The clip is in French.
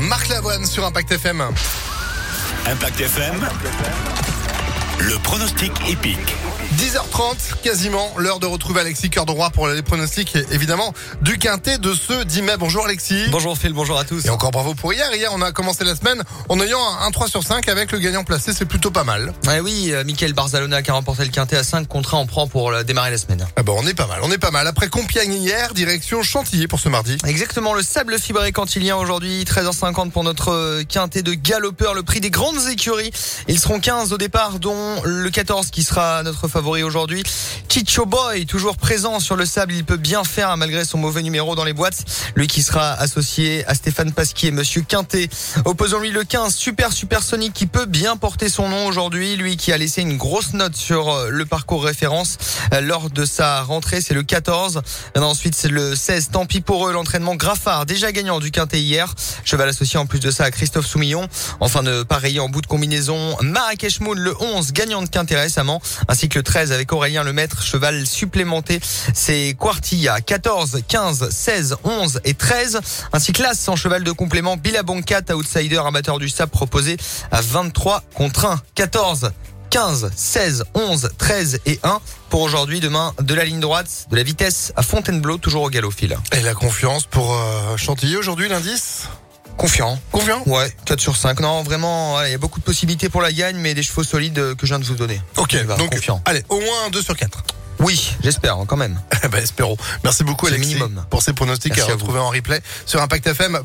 Marc Lavoine sur Impact FM. Impact FM. Le pronostic épique. 10h30, quasiment, l'heure de retrouver Alexis Cœur de Roi pour les pronostics, évidemment, du quintet de ce 10 mai. Bonjour Alexis. Bonjour Phil, bonjour à tous. Et encore bravo pour hier. Hier, on a commencé la semaine en ayant un 3 sur 5 avec le gagnant placé. C'est plutôt pas mal. Ouais, oui, euh, Michael Barzalona qui a remporté le quintet à 5 contre 1 en prend pour euh, démarrer la semaine. Ah bon, on est pas mal, on est pas mal. Après Compiègne hier, direction Chantilly pour ce mardi. Exactement, le sable fibré cantilien aujourd'hui, 13h50 pour notre euh, quintet de galopeurs, le prix des grandes écuries. Ils seront 15 au départ, dont le 14 qui sera notre favori aujourd'hui. Chicho Boy, toujours présent sur le sable, il peut bien faire hein, malgré son mauvais numéro dans les boîtes. Lui qui sera associé à Stéphane Pasquier, Monsieur Quintet. Opposons-lui le 15, Super Supersonic qui peut bien porter son nom aujourd'hui. Lui qui a laissé une grosse note sur euh, le parcours référence euh, lors de sa rentrée, c'est le 14. Et ensuite c'est le 16, tant pis pour eux, l'entraînement Graffard, déjà gagnant du Quintet hier. Cheval associé en plus de ça à Christophe Soumillon. Enfin de pareil en bout de combinaison, Marrakech Moon, le 11, gagnant de Quintet récemment, ainsi que le 13 avec Aurélien Lemaître, cheval supplémenté. C'est Quartilla, 14, 15, 16, 11 et 13, ainsi que l'As en cheval de complément, Billabong 4, outsider amateur du sable proposé à 23 contre 1, 14. 15, 16, 11, 13 et 1 pour aujourd'hui. Demain, de la ligne droite, de la vitesse à Fontainebleau, toujours au galop fil. Et la confiance pour euh, Chantilly aujourd'hui, l'indice? Confiant. Confiant? Ouais, 4 sur 5. Non, vraiment, il y a beaucoup de possibilités pour la gagne, mais des chevaux solides euh, que je viens de vous donner. Ok, va, donc confiant. allez, au moins 2 sur 4. Oui, j'espère hein, quand même. ben, espérons. Merci beaucoup Alexis minimum. pour ces pronostics Merci à à retrouver en replay sur Impact FM.